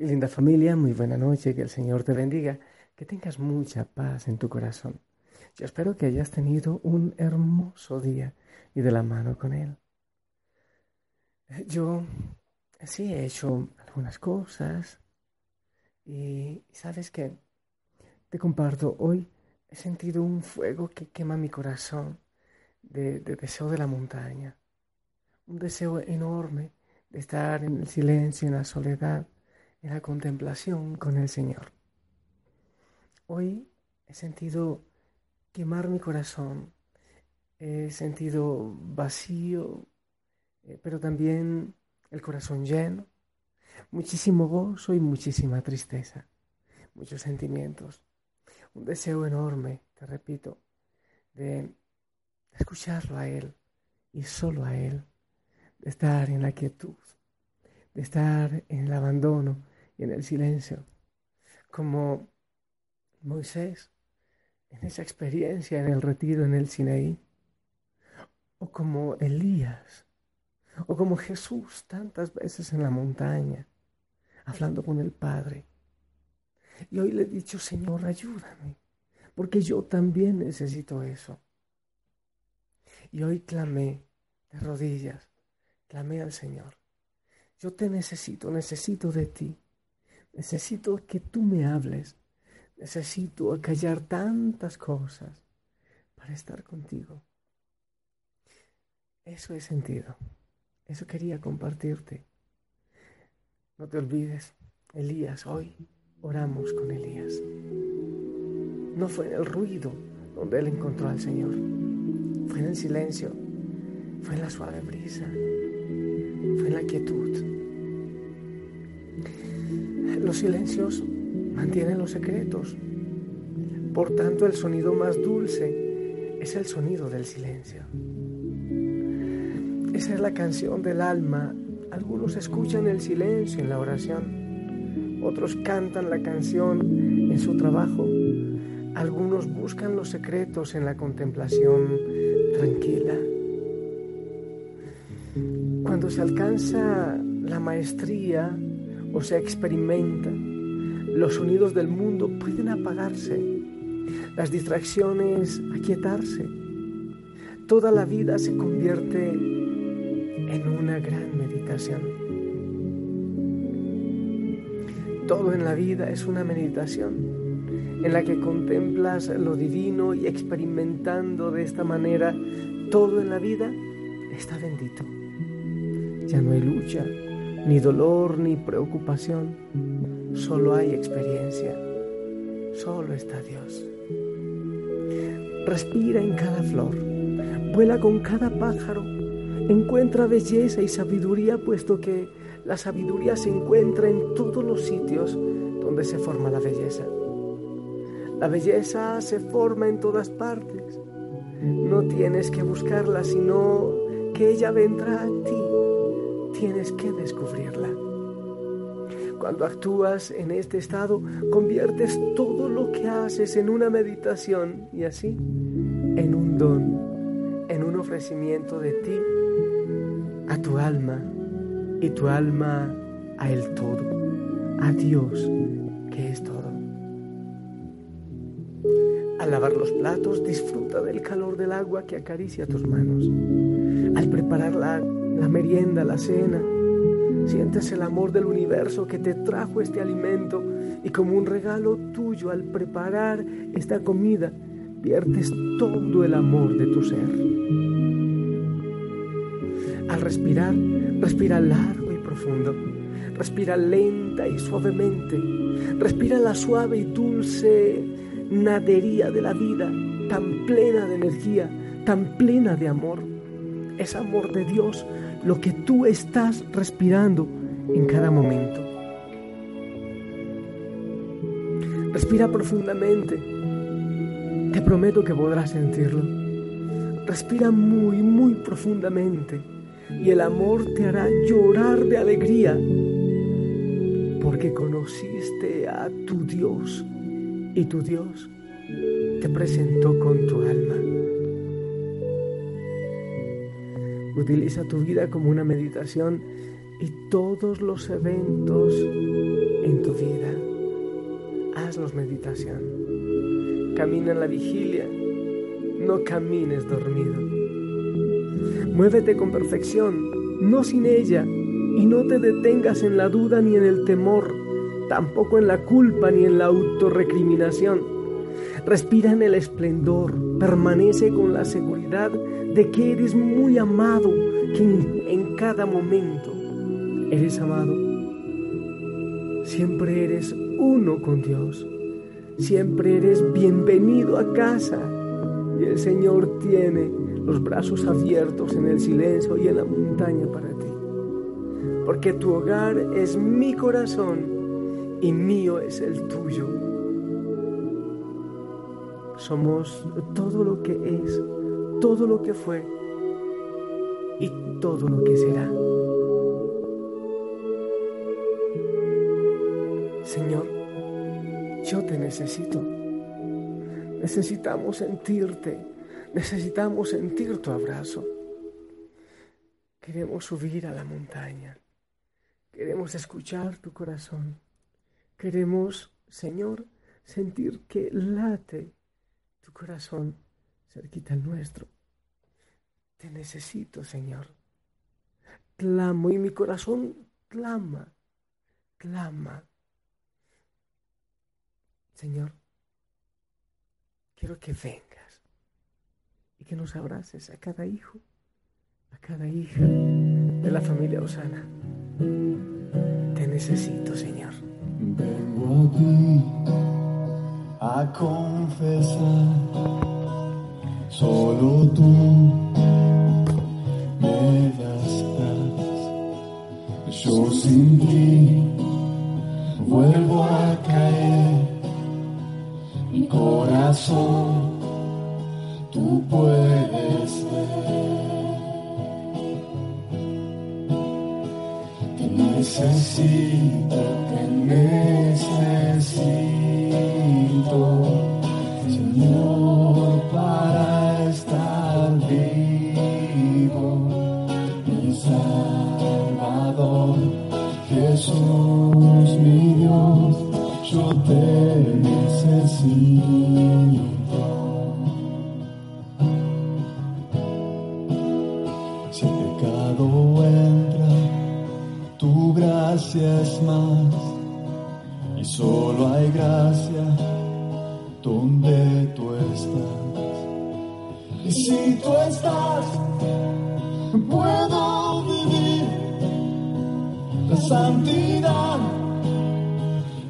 Linda familia, muy buena noche, que el Señor te bendiga, que tengas mucha paz en tu corazón. Yo espero que hayas tenido un hermoso día y de la mano con Él. Yo sí he hecho algunas cosas y sabes que te comparto hoy, he sentido un fuego que quema mi corazón de, de deseo de la montaña, un deseo enorme de estar en el silencio, en la soledad en la contemplación con el Señor. Hoy he sentido quemar mi corazón, he sentido vacío, eh, pero también el corazón lleno, muchísimo gozo y muchísima tristeza, muchos sentimientos, un deseo enorme, te repito, de escucharlo a Él y solo a Él, de estar en la quietud, de estar en el abandono y en el silencio, como Moisés en esa experiencia en el retiro en el Sinaí, o como Elías, o como Jesús tantas veces en la montaña, hablando con el Padre. Y hoy le he dicho, Señor, ayúdame, porque yo también necesito eso. Y hoy clamé de rodillas, clamé al Señor. Yo te necesito, necesito de ti. Necesito que tú me hables. Necesito acallar tantas cosas para estar contigo. Eso he sentido. Eso quería compartirte. No te olvides, Elías, hoy oramos con Elías. No fue en el ruido donde él encontró al Señor. Fue en el silencio. Fue en la suave brisa. Fue en la quietud. Los silencios mantienen los secretos. Por tanto, el sonido más dulce es el sonido del silencio. Esa es la canción del alma. Algunos escuchan el silencio en la oración. Otros cantan la canción en su trabajo. Algunos buscan los secretos en la contemplación tranquila. Cuando se alcanza la maestría o se experimenta, los sonidos del mundo pueden apagarse, las distracciones aquietarse. Toda la vida se convierte en una gran meditación. Todo en la vida es una meditación en la que contemplas lo divino y experimentando de esta manera todo en la vida está bendito. Ya no hay lucha, ni dolor, ni preocupación. Solo hay experiencia. Solo está Dios. Respira en cada flor. Vuela con cada pájaro. Encuentra belleza y sabiduría, puesto que la sabiduría se encuentra en todos los sitios donde se forma la belleza. La belleza se forma en todas partes. No tienes que buscarla, sino que ella vendrá a ti. Tienes que descubrirla. Cuando actúas en este estado, conviertes todo lo que haces en una meditación y así en un don, en un ofrecimiento de ti a tu alma y tu alma a el todo, a Dios que es todo. Al lavar los platos, disfruta del calor del agua que acaricia tus manos. Al preparar la, la merienda, la cena, sientes el amor del universo que te trajo este alimento y como un regalo tuyo al preparar esta comida, viertes todo el amor de tu ser. Al respirar, respira largo y profundo. Respira lenta y suavemente. Respira la suave y dulce nadería de la vida, tan plena de energía, tan plena de amor. Es amor de Dios lo que tú estás respirando en cada momento. Respira profundamente. Te prometo que podrás sentirlo. Respira muy, muy profundamente y el amor te hará llorar de alegría porque conociste a tu Dios y tu Dios te presentó con tu alma. Utiliza tu vida como una meditación y todos los eventos en tu vida. Hazlos meditación. Camina en la vigilia. No camines dormido. Muévete con perfección, no sin ella, y no te detengas en la duda ni en el temor, tampoco en la culpa ni en la autorrecriminación. Respira en el esplendor, permanece con la seguridad de que eres muy amado, que en, en cada momento eres amado. Siempre eres uno con Dios. Siempre eres bienvenido a casa. Y el Señor tiene los brazos abiertos en el silencio y en la montaña para ti. Porque tu hogar es mi corazón y mío es el tuyo. Somos todo lo que es, todo lo que fue y todo lo que será. Señor, yo te necesito. Necesitamos sentirte, necesitamos sentir tu abrazo. Queremos subir a la montaña, queremos escuchar tu corazón, queremos, Señor, sentir que late tu corazón cerquita al nuestro. Te necesito, Señor. Clamo y mi corazón clama, clama. Señor, quiero que vengas y que nos abraces a cada hijo, a cada hija de la familia Osana. Te necesito, Señor. Vengo a ti a confesar, solo Y solo hay gracia donde tú estás. Y si tú estás, puedo vivir la santidad.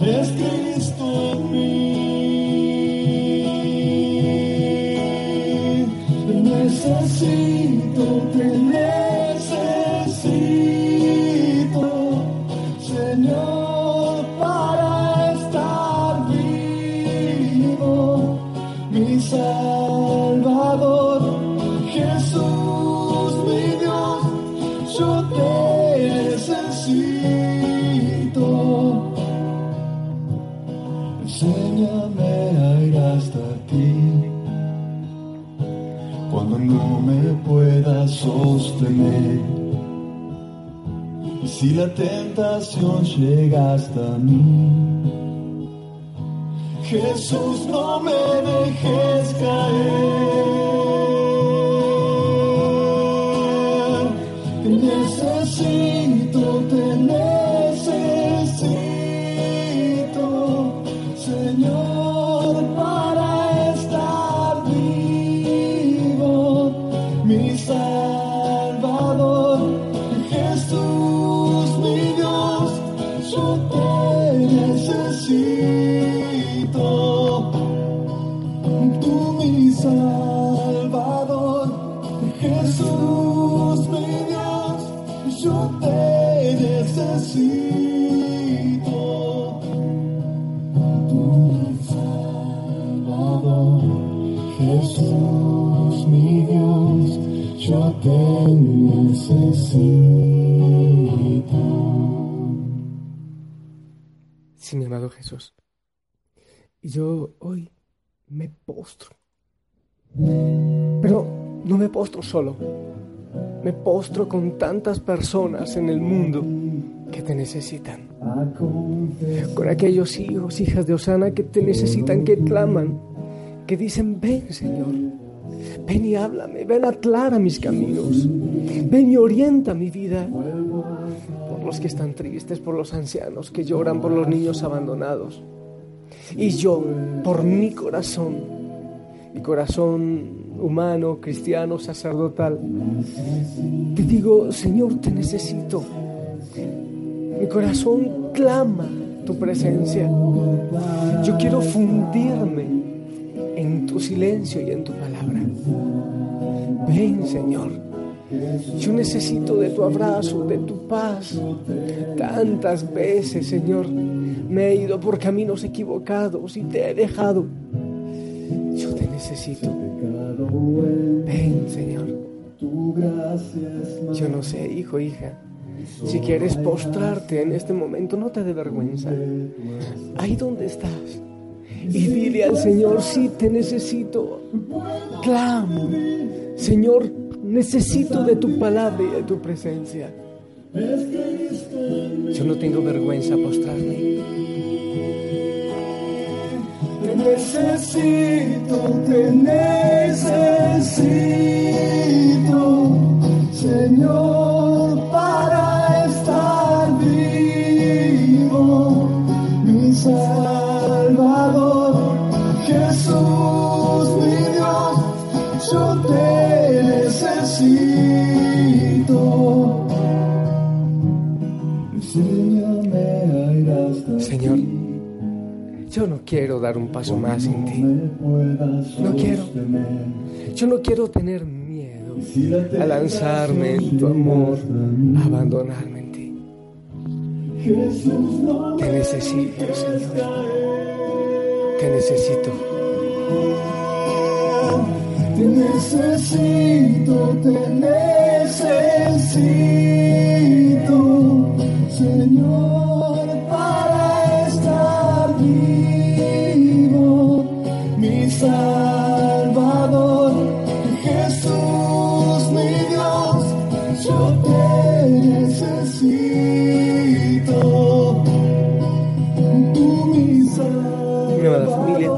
Es Cristo Y si la tentación llega hasta mí, Jesús, no me dejes caer. Te necesito, te necesito, Señor, para estar vivo, mi Salvador, mi amado Jesús. Y yo hoy me postro. Pero no me postro solo. Me postro con tantas personas en el mundo que te necesitan. Con aquellos hijos, hijas de Osana que te necesitan, que claman, que dicen, ven Señor, ven y háblame, ven aclara mis caminos, ven y orienta mi vida. Por los que están tristes, por los ancianos que lloran, por los niños abandonados. Y yo, por mi corazón, mi corazón humano, cristiano, sacerdotal, te digo, Señor, te necesito. Mi corazón clama tu presencia. Yo quiero fundirme en tu silencio y en tu palabra. Ven, Señor. Yo necesito de tu abrazo, de tu paz. Tantas veces, Señor, me he ido por caminos equivocados y te he dejado. Yo te necesito. Ven, Señor. Yo no sé, hijo, hija. Si quieres postrarte en este momento, no te dé vergüenza. Ahí donde estás. Y dile al Señor, sí te necesito. Clamo. Señor, necesito de tu palabra y de tu presencia. Yo no tengo vergüenza a postrarme. Te necesito, te necesito, Señor, dar un paso más sin ti. No quiero. Yo no quiero tener miedo a lanzarme en tu amor, a abandonarme en ti. Te necesito, Señor. Te necesito. Te necesito, te necesito, Señor, necesito, tú mi Salvador. Mi amada familia,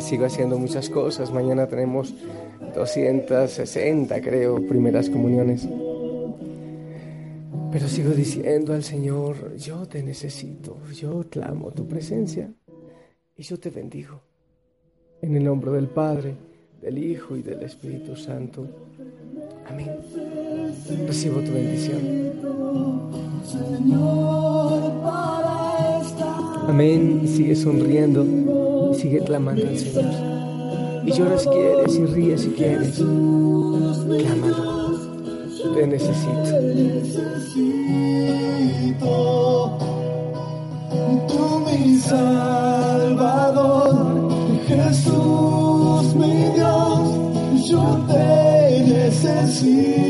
sigo haciendo muchas cosas. Mañana tenemos 260, creo, primeras comuniones. Pero sigo diciendo al Señor, yo te necesito, yo clamo tu presencia y yo te bendigo. En el nombre del Padre, del Hijo y del Espíritu Santo. Amén. Recibo tu bendición. Amén. Sigue sonriendo sigue clamando al Señor. Y lloras quieres y ríes si quieres. Clámalo. Te necesito, tú mi Salvador, Jesús mi Dios, yo te necesito,